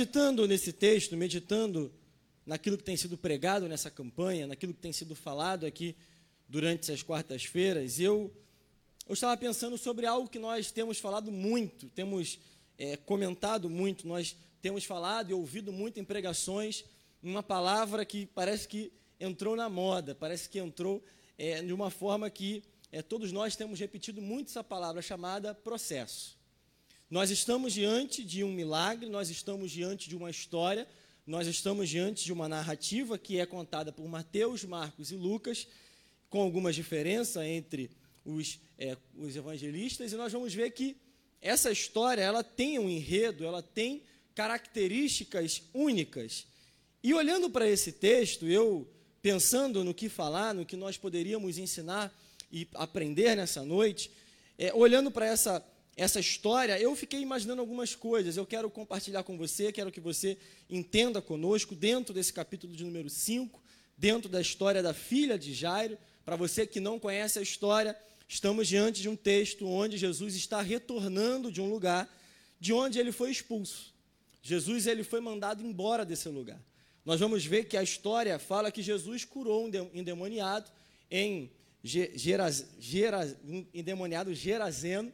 Meditando nesse texto, meditando naquilo que tem sido pregado nessa campanha, naquilo que tem sido falado aqui durante essas quartas-feiras, eu, eu estava pensando sobre algo que nós temos falado muito, temos é, comentado muito, nós temos falado e ouvido muito em pregações, uma palavra que parece que entrou na moda, parece que entrou é, de uma forma que é, todos nós temos repetido muito essa palavra chamada processo. Nós estamos diante de um milagre, nós estamos diante de uma história, nós estamos diante de uma narrativa que é contada por Mateus, Marcos e Lucas, com algumas diferenças entre os, é, os evangelistas, e nós vamos ver que essa história ela tem um enredo, ela tem características únicas. E olhando para esse texto, eu pensando no que falar, no que nós poderíamos ensinar e aprender nessa noite, é, olhando para essa essa história, eu fiquei imaginando algumas coisas. Eu quero compartilhar com você, quero que você entenda conosco, dentro desse capítulo de número 5, dentro da história da filha de Jairo. Para você que não conhece a história, estamos diante de um texto onde Jesus está retornando de um lugar de onde ele foi expulso. Jesus ele foi mandado embora desse lugar. Nós vamos ver que a história fala que Jesus curou um endemoniado em Geraz, endemoniado Gerazeno,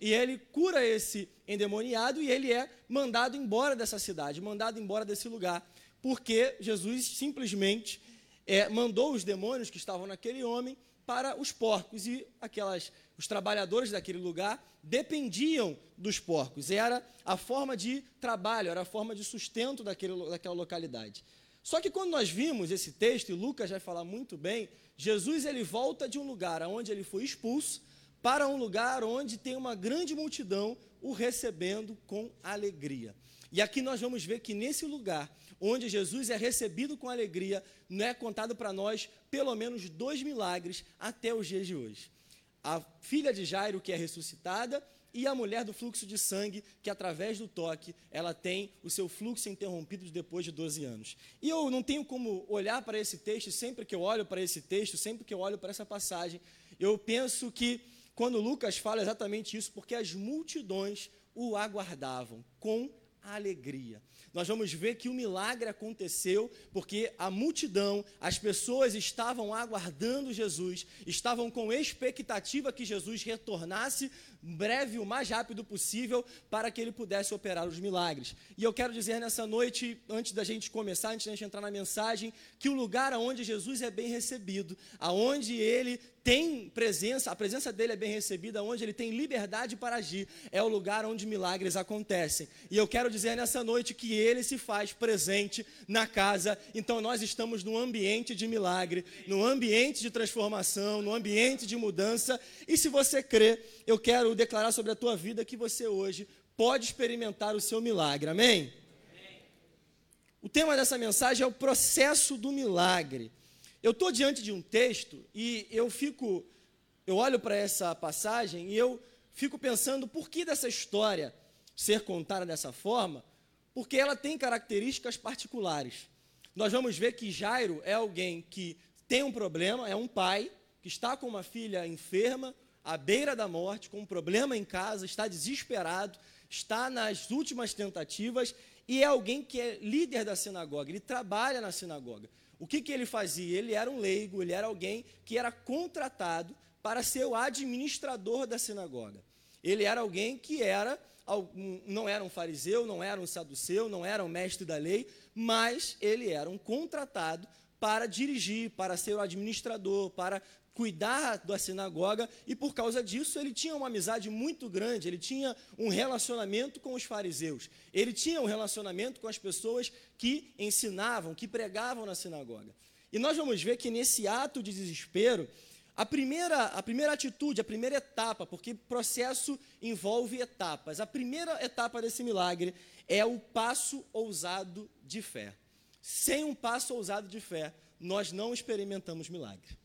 e ele cura esse endemoniado e ele é mandado embora dessa cidade, mandado embora desse lugar, porque Jesus simplesmente é, mandou os demônios que estavam naquele homem para os porcos e aquelas os trabalhadores daquele lugar dependiam dos porcos. Era a forma de trabalho, era a forma de sustento daquele, daquela localidade. Só que quando nós vimos esse texto, e Lucas vai falar muito bem, Jesus ele volta de um lugar onde ele foi expulso para um lugar onde tem uma grande multidão o recebendo com alegria. E aqui nós vamos ver que nesse lugar, onde Jesus é recebido com alegria, não é contado para nós pelo menos dois milagres até os dias de hoje. A filha de Jairo, que é ressuscitada, e a mulher do fluxo de sangue, que através do toque, ela tem o seu fluxo interrompido depois de 12 anos. E eu não tenho como olhar para esse texto, sempre que eu olho para esse texto, sempre que eu olho para essa passagem, eu penso que quando Lucas fala exatamente isso, porque as multidões o aguardavam com alegria. Nós vamos ver que o milagre aconteceu porque a multidão, as pessoas estavam aguardando Jesus, estavam com expectativa que Jesus retornasse breve, o mais rápido possível, para que ele pudesse operar os milagres. E eu quero dizer nessa noite, antes da gente começar, antes da gente entrar na mensagem, que o lugar onde Jesus é bem recebido, aonde ele tem presença, a presença dele é bem recebida, onde ele tem liberdade para agir, é o lugar onde milagres acontecem. E eu quero dizer nessa noite que ele se faz presente na casa, então nós estamos num ambiente de milagre, num ambiente de transformação, num ambiente de mudança, e se você crê, eu quero declarar sobre a tua vida que você hoje pode experimentar o seu milagre, amém? amém. O tema dessa mensagem é o processo do milagre. Eu estou diante de um texto e eu fico, eu olho para essa passagem e eu fico pensando por que dessa história ser contada dessa forma, porque ela tem características particulares. Nós vamos ver que Jairo é alguém que tem um problema, é um pai que está com uma filha enferma, à beira da morte, com um problema em casa, está desesperado, está nas últimas tentativas e é alguém que é líder da sinagoga, ele trabalha na sinagoga. O que, que ele fazia? Ele era um leigo, ele era alguém que era contratado para ser o administrador da sinagoga. Ele era alguém que era, não era um fariseu, não era um saduceu, não era um mestre da lei, mas ele era um contratado para dirigir, para ser o administrador, para cuidar da sinagoga, e por causa disso ele tinha uma amizade muito grande, ele tinha um relacionamento com os fariseus, ele tinha um relacionamento com as pessoas que ensinavam, que pregavam na sinagoga. E nós vamos ver que nesse ato de desespero, a primeira, a primeira atitude, a primeira etapa, porque processo envolve etapas, a primeira etapa desse milagre é o passo ousado de fé. Sem um passo ousado de fé, nós não experimentamos milagre.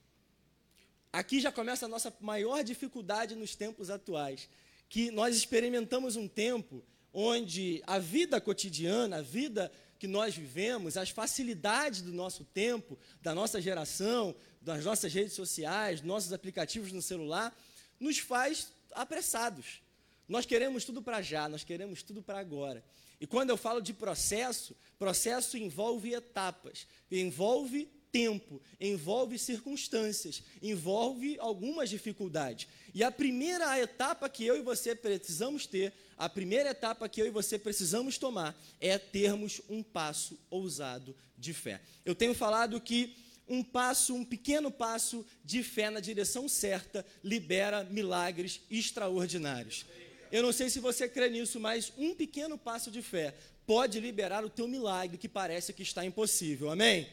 Aqui já começa a nossa maior dificuldade nos tempos atuais, que nós experimentamos um tempo onde a vida cotidiana, a vida que nós vivemos, as facilidades do nosso tempo, da nossa geração, das nossas redes sociais, nossos aplicativos no celular, nos faz apressados. Nós queremos tudo para já, nós queremos tudo para agora. E quando eu falo de processo, processo envolve etapas, envolve tempo, envolve circunstâncias, envolve algumas dificuldades. E a primeira etapa que eu e você precisamos ter, a primeira etapa que eu e você precisamos tomar é termos um passo ousado de fé. Eu tenho falado que um passo, um pequeno passo de fé na direção certa libera milagres extraordinários. Eu não sei se você crê nisso, mas um pequeno passo de fé pode liberar o teu milagre que parece que está impossível. Amém?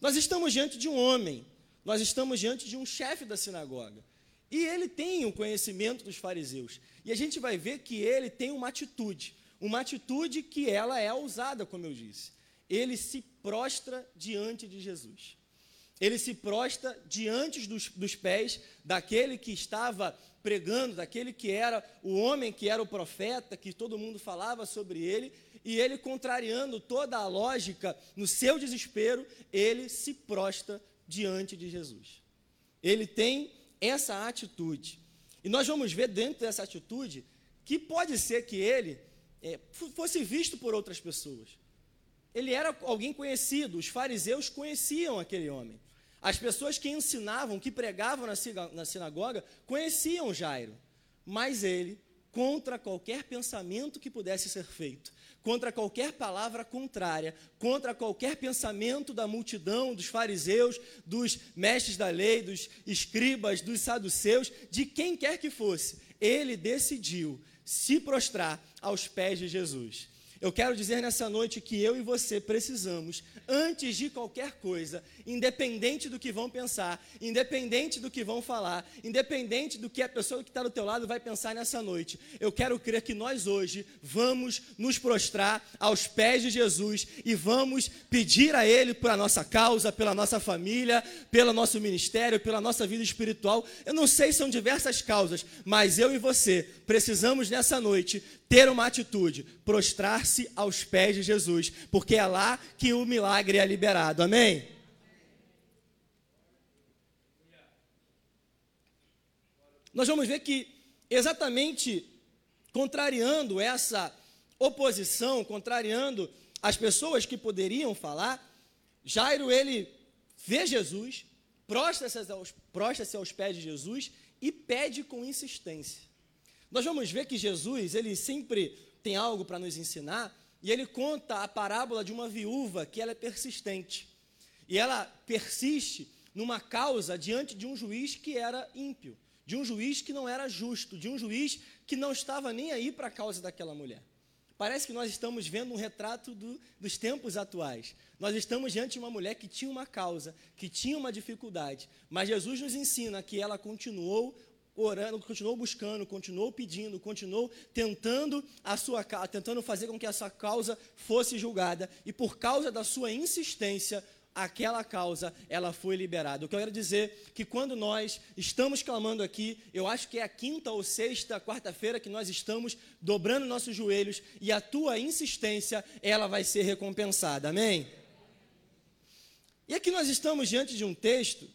Nós estamos diante de um homem, nós estamos diante de um chefe da sinagoga. E ele tem um conhecimento dos fariseus. E a gente vai ver que ele tem uma atitude, uma atitude que ela é ousada, como eu disse. Ele se prostra diante de Jesus. Ele se prostra diante dos, dos pés daquele que estava pregando, daquele que era o homem que era o profeta, que todo mundo falava sobre ele, e ele, contrariando toda a lógica, no seu desespero, ele se prosta diante de Jesus. Ele tem essa atitude. E nós vamos ver dentro dessa atitude que pode ser que ele é, fosse visto por outras pessoas. Ele era alguém conhecido, os fariseus conheciam aquele homem. As pessoas que ensinavam, que pregavam na sinagoga, conheciam Jairo. Mas ele, contra qualquer pensamento que pudesse ser feito, contra qualquer palavra contrária, contra qualquer pensamento da multidão, dos fariseus, dos mestres da lei, dos escribas, dos saduceus, de quem quer que fosse. Ele decidiu se prostrar aos pés de Jesus. Eu quero dizer nessa noite que eu e você precisamos, antes de qualquer coisa, independente do que vão pensar, independente do que vão falar, independente do que a pessoa que está do teu lado vai pensar nessa noite, eu quero crer que nós hoje vamos nos prostrar aos pés de Jesus e vamos pedir a Ele por a nossa causa, pela nossa família, pelo nosso ministério, pela nossa vida espiritual. Eu não sei, são diversas causas, mas eu e você precisamos nessa noite ter uma atitude, prostrar-se aos pés de Jesus, porque é lá que o milagre é liberado. Amém? Nós vamos ver que exatamente contrariando essa oposição, contrariando as pessoas que poderiam falar, Jairo ele vê Jesus, prostra-se aos, prostra aos pés de Jesus e pede com insistência. Nós vamos ver que Jesus, ele sempre tem algo para nos ensinar, e ele conta a parábola de uma viúva que ela é persistente. E ela persiste numa causa diante de um juiz que era ímpio, de um juiz que não era justo, de um juiz que não estava nem aí para a causa daquela mulher. Parece que nós estamos vendo um retrato do, dos tempos atuais. Nós estamos diante de uma mulher que tinha uma causa, que tinha uma dificuldade, mas Jesus nos ensina que ela continuou orando, continuou buscando, continuou pedindo, continuou tentando a sua tentando fazer com que essa causa fosse julgada e por causa da sua insistência aquela causa ela foi liberada. O que eu quero dizer que quando nós estamos clamando aqui, eu acho que é a quinta ou sexta quarta-feira que nós estamos dobrando nossos joelhos e a tua insistência ela vai ser recompensada. Amém? E aqui nós estamos diante de um texto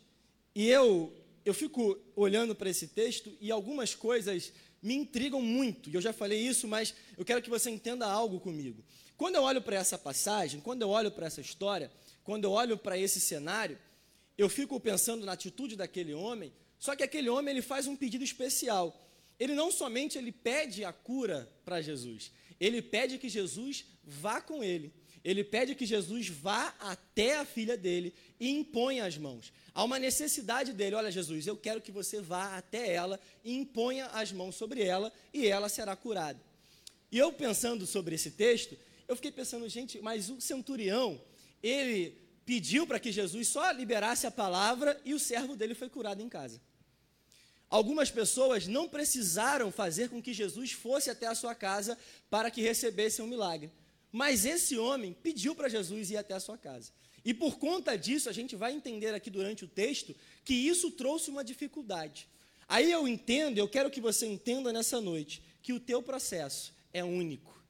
e eu eu fico olhando para esse texto e algumas coisas me intrigam muito. E eu já falei isso, mas eu quero que você entenda algo comigo. Quando eu olho para essa passagem, quando eu olho para essa história, quando eu olho para esse cenário, eu fico pensando na atitude daquele homem, só que aquele homem ele faz um pedido especial. Ele não somente ele pede a cura para Jesus, ele pede que Jesus vá com ele. Ele pede que Jesus vá até a filha dele e imponha as mãos. Há uma necessidade dele, olha Jesus, eu quero que você vá até ela e imponha as mãos sobre ela e ela será curada. E eu pensando sobre esse texto, eu fiquei pensando, gente, mas o centurião, ele pediu para que Jesus só liberasse a palavra e o servo dele foi curado em casa. Algumas pessoas não precisaram fazer com que Jesus fosse até a sua casa para que recebesse um milagre. Mas esse homem pediu para Jesus ir até a sua casa. E por conta disso, a gente vai entender aqui durante o texto que isso trouxe uma dificuldade. Aí eu entendo, eu quero que você entenda nessa noite, que o teu processo é único.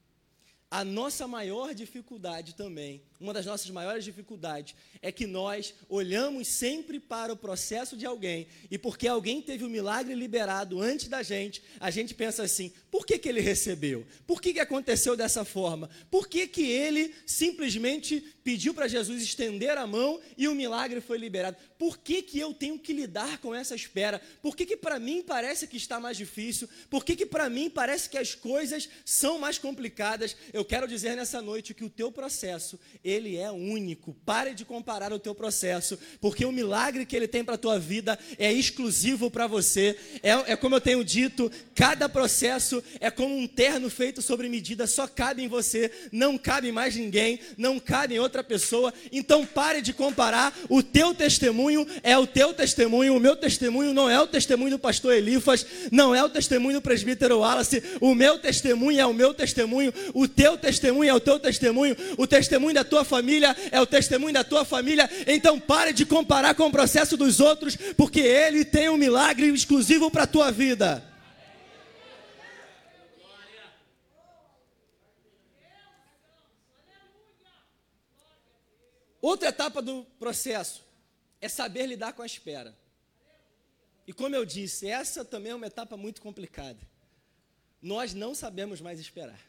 A nossa maior dificuldade também, uma das nossas maiores dificuldades, é que nós olhamos sempre para o processo de alguém e porque alguém teve o um milagre liberado antes da gente, a gente pensa assim: por que, que ele recebeu? Por que, que aconteceu dessa forma? Por que, que ele simplesmente pediu para Jesus estender a mão e o milagre foi liberado? Por que, que eu tenho que lidar com essa espera? Por que, que para mim parece que está mais difícil? Por que, que para mim parece que as coisas são mais complicadas? Eu quero dizer nessa noite que o teu processo, ele é único. Pare de comparar o teu processo, porque o milagre que ele tem para a tua vida é exclusivo para você. É, é como eu tenho dito, cada processo é como um terno feito sobre medida, só cabe em você, não cabe mais ninguém, não cabe em outra pessoa. Então pare de comparar, o teu testemunho é o teu testemunho, o meu testemunho não é o testemunho do pastor Elifas, não é o testemunho do presbítero Wallace, o meu testemunho é o meu testemunho, o teu testemunho é o teu testemunho, o testemunho da tua família é o testemunho da tua família. Então pare de comparar com o processo dos outros, porque ele tem um milagre exclusivo para a tua vida. Outra etapa do processo é saber lidar com a espera. E como eu disse, essa também é uma etapa muito complicada. Nós não sabemos mais esperar.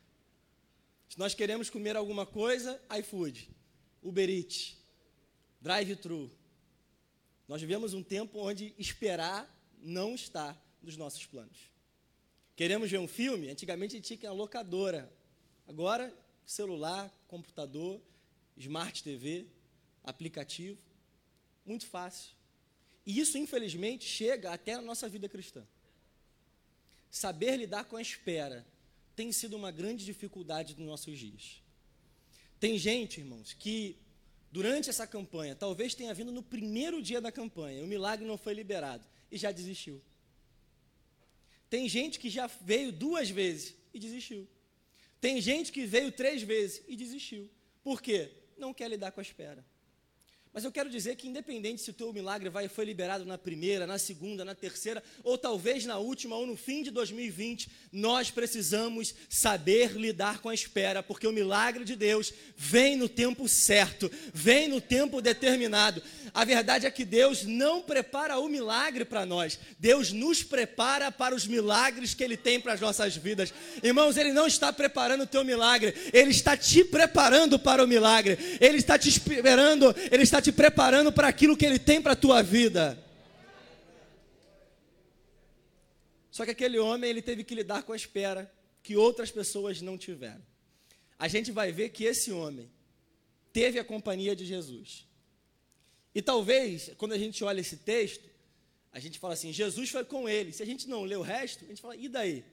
Se nós queremos comer alguma coisa, iFood, Uber Eats, drive-thru. Nós vivemos um tempo onde esperar não está nos nossos planos. Queremos ver um filme? Antigamente tinha que ir na locadora. Agora, celular, computador, smart TV, aplicativo. Muito fácil. E isso, infelizmente, chega até na nossa vida cristã. Saber lidar com a espera tem sido uma grande dificuldade nos nossos dias. Tem gente, irmãos, que durante essa campanha, talvez tenha vindo no primeiro dia da campanha, o milagre não foi liberado e já desistiu. Tem gente que já veio duas vezes e desistiu. Tem gente que veio três vezes e desistiu. Por quê? Não quer lidar com a espera. Mas eu quero dizer que, independente se o teu milagre vai, foi liberado na primeira, na segunda, na terceira, ou talvez na última, ou no fim de 2020, nós precisamos saber lidar com a espera, porque o milagre de Deus vem no tempo certo, vem no tempo determinado. A verdade é que Deus não prepara o milagre para nós, Deus nos prepara para os milagres que Ele tem para as nossas vidas. Irmãos, Ele não está preparando o teu milagre, Ele está te preparando para o milagre, Ele está te esperando, Ele está te preparando para aquilo que Ele tem para a tua vida. Só que aquele homem, ele teve que lidar com a espera que outras pessoas não tiveram. A gente vai ver que esse homem teve a companhia de Jesus. E talvez, quando a gente olha esse texto, a gente fala assim: Jesus foi com ele. Se a gente não lê o resto, a gente fala, e daí?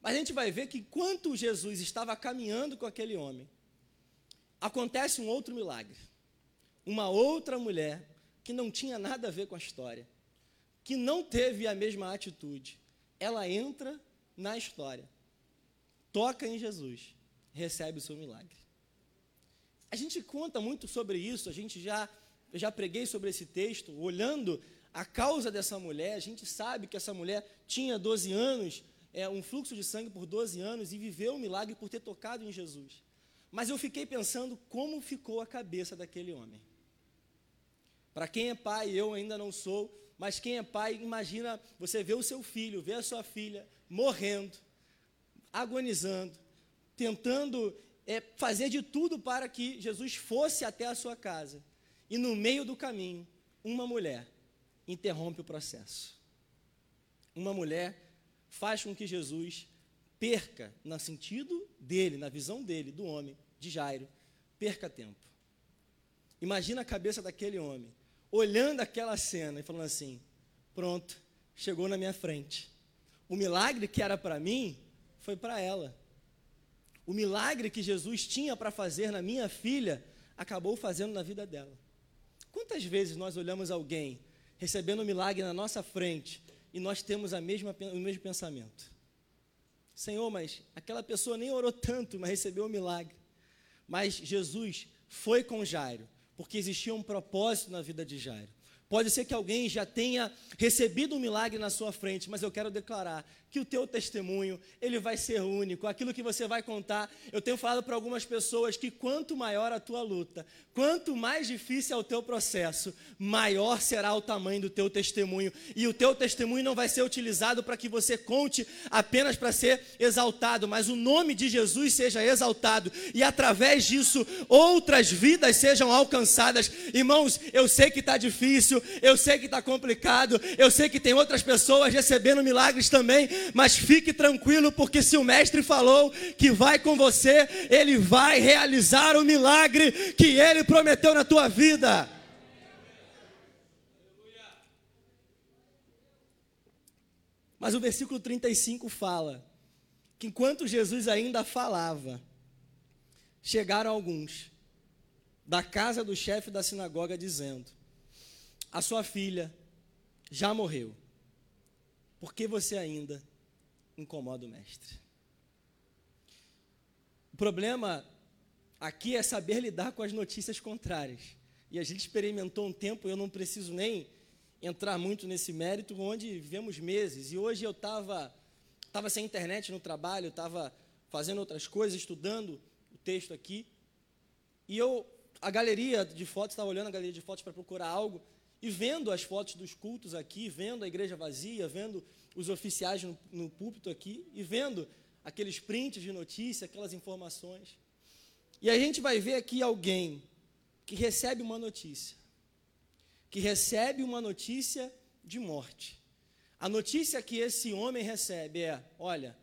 Mas a gente vai ver que enquanto Jesus estava caminhando com aquele homem, acontece um outro milagre uma outra mulher que não tinha nada a ver com a história, que não teve a mesma atitude, ela entra na história, toca em Jesus, recebe o seu milagre. A gente conta muito sobre isso, a gente já eu já preguei sobre esse texto, olhando a causa dessa mulher, a gente sabe que essa mulher tinha 12 anos, é, um fluxo de sangue por 12 anos e viveu um milagre por ter tocado em Jesus. Mas eu fiquei pensando como ficou a cabeça daquele homem. Para quem é pai, eu ainda não sou, mas quem é pai, imagina você ver o seu filho, ver a sua filha morrendo, agonizando, tentando é, fazer de tudo para que Jesus fosse até a sua casa. E no meio do caminho, uma mulher interrompe o processo. Uma mulher faz com que Jesus perca, no sentido dele, na visão dele, do homem, de Jairo, perca tempo. Imagina a cabeça daquele homem olhando aquela cena e falando assim: pronto, chegou na minha frente. O milagre que era para mim foi para ela. O milagre que Jesus tinha para fazer na minha filha acabou fazendo na vida dela. Quantas vezes nós olhamos alguém recebendo um milagre na nossa frente e nós temos mesma, o mesmo pensamento? Senhor, mas aquela pessoa nem orou tanto, mas recebeu um milagre. Mas Jesus foi com Jairo porque existia um propósito na vida de Jairo. Pode ser que alguém já tenha recebido um milagre na sua frente, mas eu quero declarar que o teu testemunho, ele vai ser único, aquilo que você vai contar. Eu tenho falado para algumas pessoas que quanto maior a tua luta, quanto mais difícil é o teu processo, maior será o tamanho do teu testemunho. E o teu testemunho não vai ser utilizado para que você conte apenas para ser exaltado, mas o nome de Jesus seja exaltado e através disso outras vidas sejam alcançadas. Irmãos, eu sei que está difícil, eu sei que está complicado, eu sei que tem outras pessoas recebendo milagres também, mas fique tranquilo, porque se o Mestre falou que vai com você, ele vai realizar o milagre que ele prometeu na tua vida. Mas o versículo 35 fala que enquanto Jesus ainda falava, chegaram alguns da casa do chefe da sinagoga dizendo: A sua filha já morreu, por que você ainda incomoda o mestre. O problema aqui é saber lidar com as notícias contrárias. E a gente experimentou um tempo, eu não preciso nem entrar muito nesse mérito, onde vivemos meses. E hoje eu estava tava sem internet no trabalho, estava fazendo outras coisas, estudando o texto aqui. E eu, a galeria de fotos, estava olhando a galeria de fotos para procurar algo, e vendo as fotos dos cultos aqui, vendo a igreja vazia, vendo os oficiais no, no púlpito aqui e vendo aqueles prints de notícia, aquelas informações. E a gente vai ver aqui alguém que recebe uma notícia, que recebe uma notícia de morte. A notícia que esse homem recebe é: olha,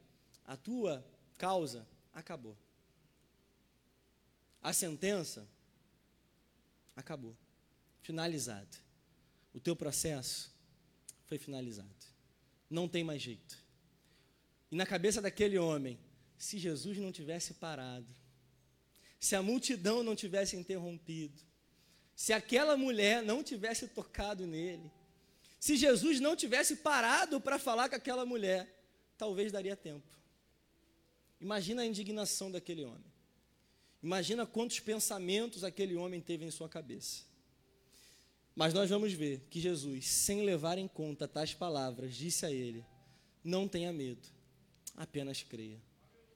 a tua causa acabou. A sentença acabou. Finalizado. O teu processo foi finalizado não tem mais jeito. E na cabeça daquele homem, se Jesus não tivesse parado, se a multidão não tivesse interrompido, se aquela mulher não tivesse tocado nele, se Jesus não tivesse parado para falar com aquela mulher, talvez daria tempo. Imagina a indignação daquele homem. Imagina quantos pensamentos aquele homem teve em sua cabeça. Mas nós vamos ver que Jesus, sem levar em conta tais palavras, disse a ele: Não tenha medo, apenas creia.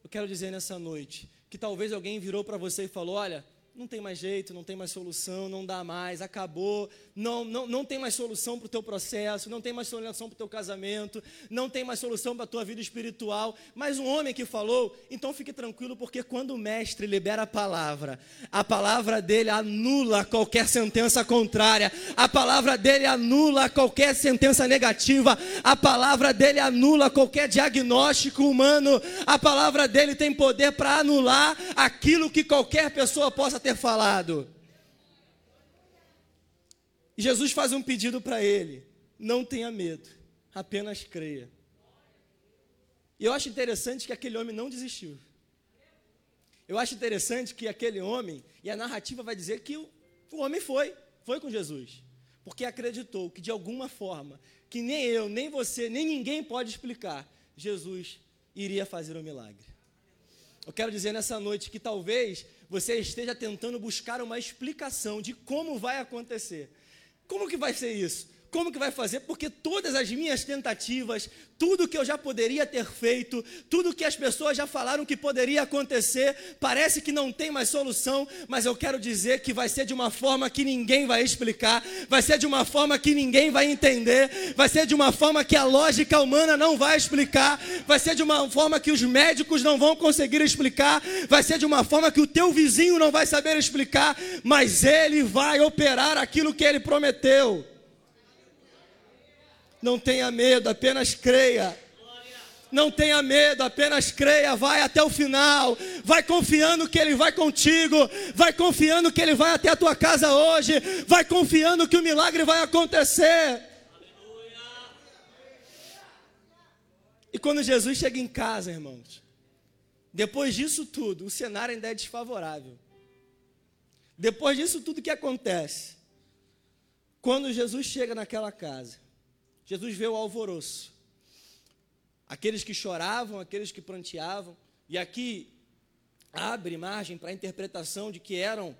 Eu quero dizer nessa noite que talvez alguém virou para você e falou: Olha, não tem mais jeito, não tem mais solução, não dá mais, acabou, não, não, não tem mais solução para o teu processo, não tem mais solução para o teu casamento, não tem mais solução para a tua vida espiritual. Mas um homem que falou, então fique tranquilo, porque quando o mestre libera a palavra, a palavra dele anula qualquer sentença contrária, a palavra dele anula qualquer sentença negativa, a palavra dele anula qualquer diagnóstico humano, a palavra dele tem poder para anular aquilo que qualquer pessoa possa ter falado. Jesus faz um pedido para ele: não tenha medo, apenas creia. E eu acho interessante que aquele homem não desistiu. Eu acho interessante que aquele homem, e a narrativa vai dizer que o, o homem foi, foi com Jesus, porque acreditou que de alguma forma, que nem eu, nem você, nem ninguém pode explicar, Jesus iria fazer um milagre. Eu quero dizer nessa noite que talvez você esteja tentando buscar uma explicação de como vai acontecer. Como que vai ser isso? Como que vai fazer? Porque todas as minhas tentativas, tudo que eu já poderia ter feito, tudo que as pessoas já falaram que poderia acontecer, parece que não tem mais solução, mas eu quero dizer que vai ser de uma forma que ninguém vai explicar, vai ser de uma forma que ninguém vai entender, vai ser de uma forma que a lógica humana não vai explicar, vai ser de uma forma que os médicos não vão conseguir explicar, vai ser de uma forma que o teu vizinho não vai saber explicar, mas ele vai operar aquilo que ele prometeu. Não tenha medo, apenas creia. Não tenha medo, apenas creia, vai até o final. Vai confiando que Ele vai contigo. Vai confiando que Ele vai até a tua casa hoje. Vai confiando que o milagre vai acontecer. E quando Jesus chega em casa, irmãos, depois disso tudo, o cenário ainda é desfavorável. Depois disso tudo que acontece, quando Jesus chega naquela casa, Jesus vê o alvoroço. Aqueles que choravam, aqueles que pranteavam, e aqui abre margem para a interpretação de que eram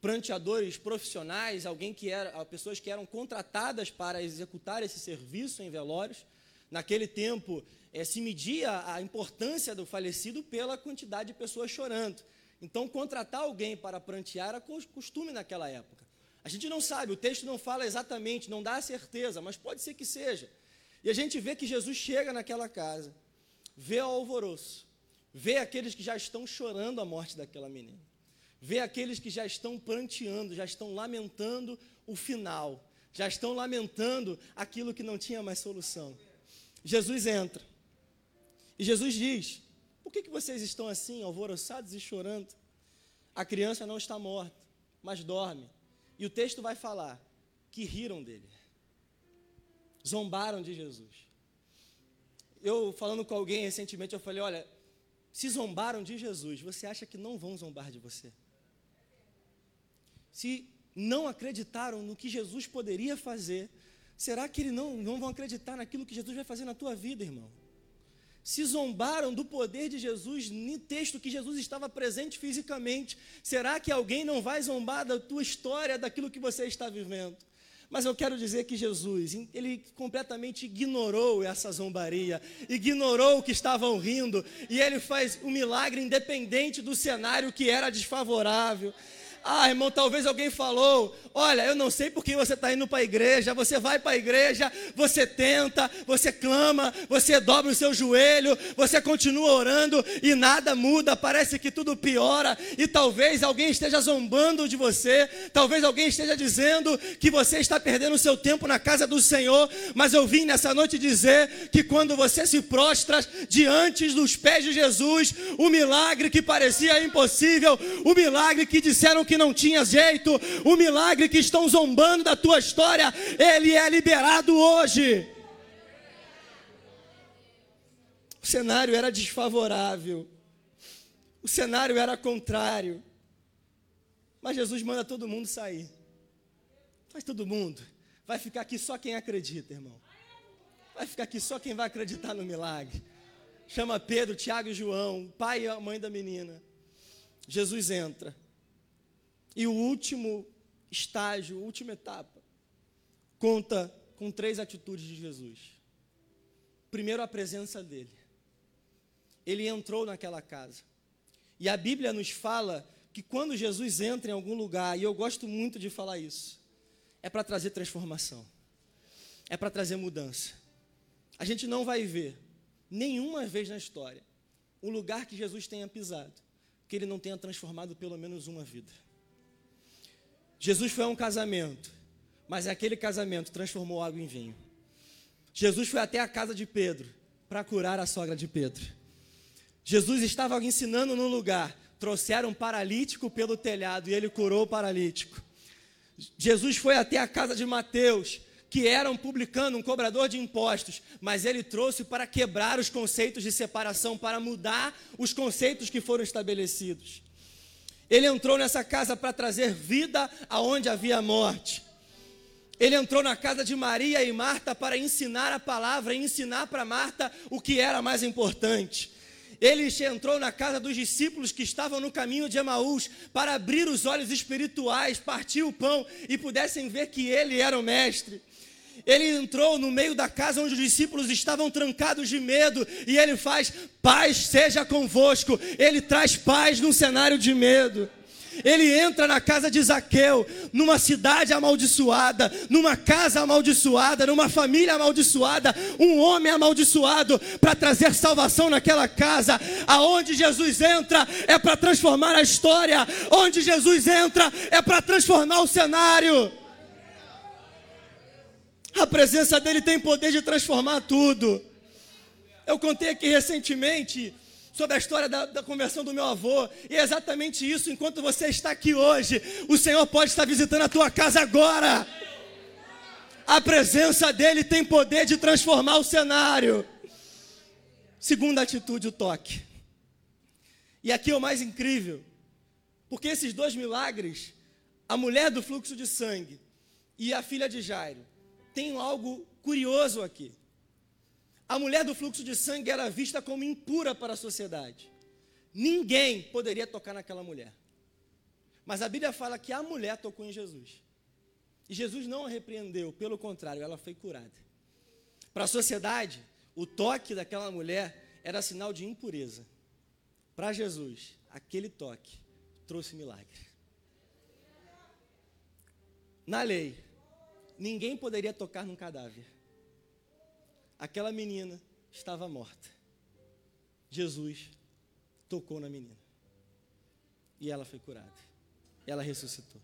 pranteadores profissionais, alguém que era, pessoas que eram contratadas para executar esse serviço em velórios. Naquele tempo, é, se media a importância do falecido pela quantidade de pessoas chorando. Então, contratar alguém para prantear era costume naquela época. A gente não sabe, o texto não fala exatamente, não dá a certeza, mas pode ser que seja. E a gente vê que Jesus chega naquela casa, vê o alvoroço, vê aqueles que já estão chorando a morte daquela menina, vê aqueles que já estão pranteando, já estão lamentando o final, já estão lamentando aquilo que não tinha mais solução. Jesus entra. E Jesus diz: Por que, que vocês estão assim, alvoroçados e chorando? A criança não está morta, mas dorme. E o texto vai falar que riram dele, zombaram de Jesus. Eu, falando com alguém recentemente, eu falei: Olha, se zombaram de Jesus, você acha que não vão zombar de você? Se não acreditaram no que Jesus poderia fazer, será que eles não, não vão acreditar naquilo que Jesus vai fazer na tua vida, irmão? Se zombaram do poder de Jesus no texto que Jesus estava presente fisicamente, será que alguém não vai zombar da tua história, daquilo que você está vivendo? Mas eu quero dizer que Jesus, ele completamente ignorou essa zombaria, ignorou o que estavam rindo, e ele faz um milagre independente do cenário que era desfavorável. Ah, irmão, talvez alguém falou: Olha, eu não sei por que você está indo para a igreja. Você vai para a igreja, você tenta, você clama, você dobra o seu joelho, você continua orando e nada muda. Parece que tudo piora. E talvez alguém esteja zombando de você. Talvez alguém esteja dizendo que você está perdendo o seu tempo na casa do Senhor. Mas eu vim nessa noite dizer que quando você se prostra diante dos pés de Jesus, o milagre que parecia impossível, o milagre que disseram que que não tinha jeito, o milagre que estão zombando da tua história, ele é liberado hoje. O cenário era desfavorável, o cenário era contrário, mas Jesus manda todo mundo sair. Faz todo mundo. Vai ficar aqui só quem acredita, irmão. Vai ficar aqui só quem vai acreditar no milagre. Chama Pedro, Tiago e João, pai e a mãe da menina. Jesus entra. E o último estágio, a última etapa, conta com três atitudes de Jesus. Primeiro, a presença dele. Ele entrou naquela casa. E a Bíblia nos fala que quando Jesus entra em algum lugar, e eu gosto muito de falar isso, é para trazer transformação, é para trazer mudança. A gente não vai ver nenhuma vez na história um lugar que Jesus tenha pisado que ele não tenha transformado pelo menos uma vida. Jesus foi a um casamento, mas aquele casamento transformou água em vinho. Jesus foi até a casa de Pedro para curar a sogra de Pedro. Jesus estava ensinando num lugar, trouxeram um paralítico pelo telhado e ele curou o paralítico. Jesus foi até a casa de Mateus, que era um publicano, um cobrador de impostos, mas ele trouxe para quebrar os conceitos de separação, para mudar os conceitos que foram estabelecidos. Ele entrou nessa casa para trazer vida aonde havia morte. Ele entrou na casa de Maria e Marta para ensinar a palavra e ensinar para Marta o que era mais importante. Ele entrou na casa dos discípulos que estavam no caminho de Emaús para abrir os olhos espirituais, partir o pão e pudessem ver que ele era o mestre ele entrou no meio da casa onde os discípulos estavam trancados de medo e ele faz: paz seja convosco. Ele traz paz num cenário de medo. Ele entra na casa de Zaqueu, numa cidade amaldiçoada, numa casa amaldiçoada, numa família amaldiçoada, um homem amaldiçoado, para trazer salvação naquela casa. Aonde Jesus entra é para transformar a história, onde Jesus entra é para transformar o cenário. A presença dele tem poder de transformar tudo. Eu contei aqui recentemente sobre a história da, da, conversão do meu avô, e é exatamente isso. Enquanto você está aqui hoje, o Senhor pode estar visitando a tua casa agora. A presença dele tem poder de transformar o cenário. Segunda atitude, o toque. E aqui é o mais incrível, porque esses dois milagres, a mulher do fluxo de sangue e a filha de Jairo, tem algo curioso aqui. A mulher do fluxo de sangue era vista como impura para a sociedade. Ninguém poderia tocar naquela mulher. Mas a Bíblia fala que a mulher tocou em Jesus. E Jesus não a repreendeu, pelo contrário, ela foi curada. Para a sociedade, o toque daquela mulher era sinal de impureza. Para Jesus, aquele toque trouxe milagre. Na lei, ninguém poderia tocar num cadáver. Aquela menina estava morta. Jesus tocou na menina. E ela foi curada. Ela ressuscitou.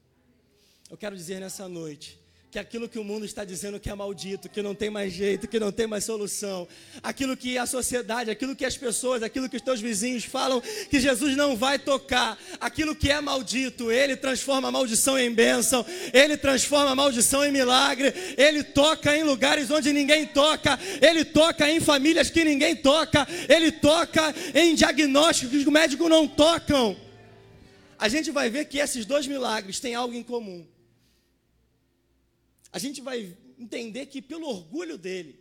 Eu quero dizer nessa noite que aquilo que o mundo está dizendo que é maldito, que não tem mais jeito, que não tem mais solução, aquilo que a sociedade, aquilo que as pessoas, aquilo que os teus vizinhos falam que Jesus não vai tocar, aquilo que é maldito, ele transforma a maldição em bênção, ele transforma a maldição em milagre, ele toca em lugares onde ninguém toca, ele toca em famílias que ninguém toca, ele toca em diagnósticos que os médicos não tocam. A gente vai ver que esses dois milagres têm algo em comum a gente vai entender que pelo orgulho dele,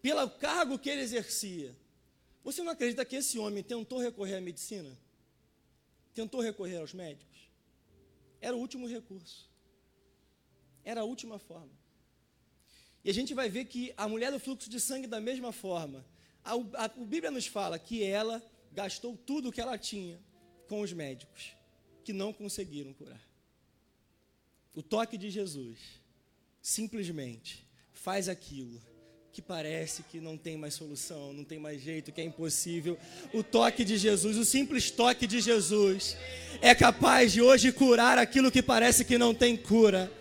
pelo cargo que ele exercia, você não acredita que esse homem tentou recorrer à medicina? Tentou recorrer aos médicos? Era o último recurso. Era a última forma. E a gente vai ver que a mulher do fluxo de sangue, da mesma forma, a, a, a Bíblia nos fala que ela gastou tudo o que ela tinha com os médicos, que não conseguiram curar. O toque de Jesus simplesmente faz aquilo que parece que não tem mais solução, não tem mais jeito, que é impossível. O toque de Jesus, o simples toque de Jesus, é capaz de hoje curar aquilo que parece que não tem cura.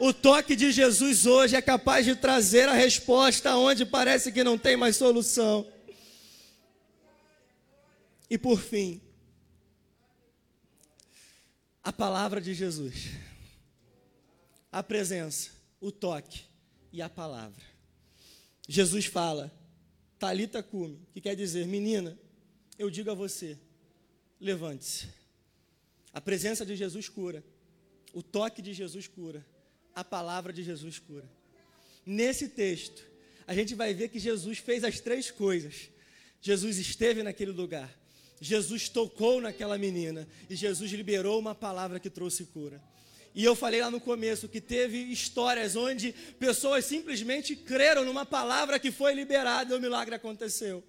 O toque de Jesus hoje é capaz de trazer a resposta onde parece que não tem mais solução. E por fim, a palavra de Jesus, a presença o toque e a palavra. Jesus fala, Talita cume, que quer dizer, menina, eu digo a você, levante-se. A presença de Jesus cura, o toque de Jesus cura, a palavra de Jesus cura. Nesse texto, a gente vai ver que Jesus fez as três coisas. Jesus esteve naquele lugar, Jesus tocou naquela menina e Jesus liberou uma palavra que trouxe cura. E eu falei lá no começo que teve histórias onde pessoas simplesmente creram numa palavra que foi liberada e o milagre aconteceu.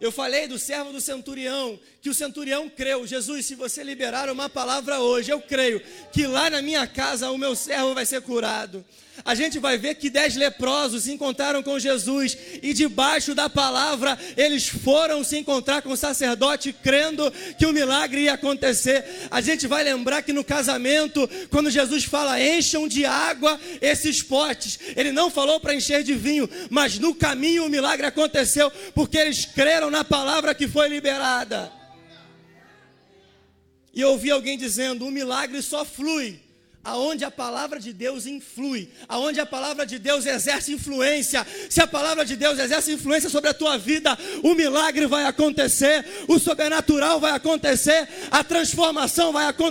Eu falei do servo do centurião, que o centurião creu. Jesus, se você liberar uma palavra hoje, eu creio que lá na minha casa o meu servo vai ser curado a gente vai ver que dez leprosos se encontraram com Jesus e debaixo da palavra eles foram se encontrar com o sacerdote crendo que o milagre ia acontecer. A gente vai lembrar que no casamento, quando Jesus fala encham de água esses potes, ele não falou para encher de vinho, mas no caminho o milagre aconteceu porque eles creram na palavra que foi liberada. E eu ouvi alguém dizendo: o milagre só flui aonde a palavra de Deus influi, aonde a palavra de Deus exerce influência. Se a palavra de Deus exerce influência sobre a tua vida, o milagre vai acontecer, o sobrenatural vai acontecer, a transformação vai acontecer.